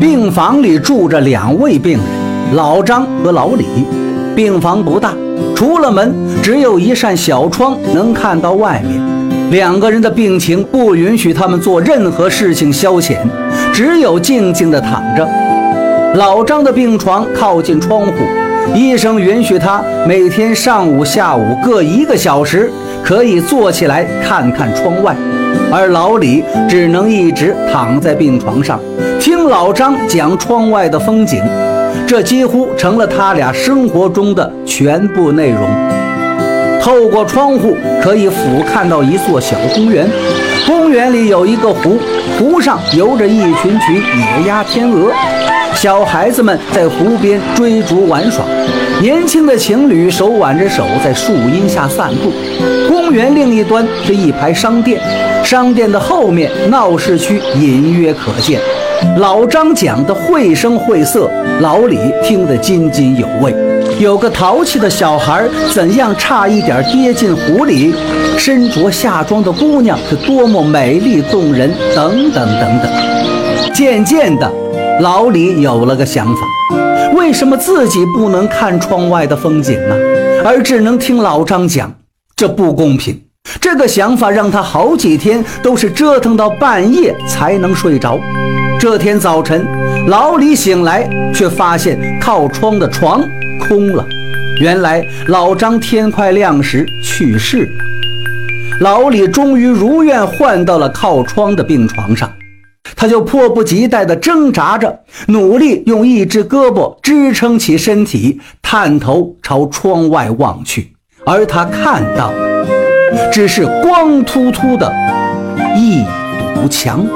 病房里住着两位病人，老张和老李。病房不大，除了门，只有一扇小窗能看到外面。两个人的病情不允许他们做任何事情消遣，只有静静地躺着。老张的病床靠近窗户，医生允许他每天上午、下午各一个小时可以坐起来看看窗外，而老李只能一直躺在病床上，听老张讲窗外的风景，这几乎成了他俩生活中的全部内容。透过窗户可以俯瞰到一座小公园，公园里有一个湖，湖上游着一群群野鸭、天鹅。小孩子们在湖边追逐玩耍，年轻的情侣手挽着手在树荫下散步。公园另一端是一排商店，商店的后面闹市区隐约可见。老张讲的绘声绘色，老李听得津津有味。有个淘气的小孩怎样差一点跌进湖里，身着夏装的姑娘是多么美丽动人，等等等等。渐渐的。老李有了个想法，为什么自己不能看窗外的风景呢？而只能听老张讲，这不公平。这个想法让他好几天都是折腾到半夜才能睡着。这天早晨，老李醒来却发现靠窗的床空了。原来老张天快亮时去世了。老李终于如愿换到了靠窗的病床上。他就迫不及待地挣扎着，努力用一只胳膊支撑起身体，探头朝窗外望去。而他看到的，只是光秃秃的一堵墙。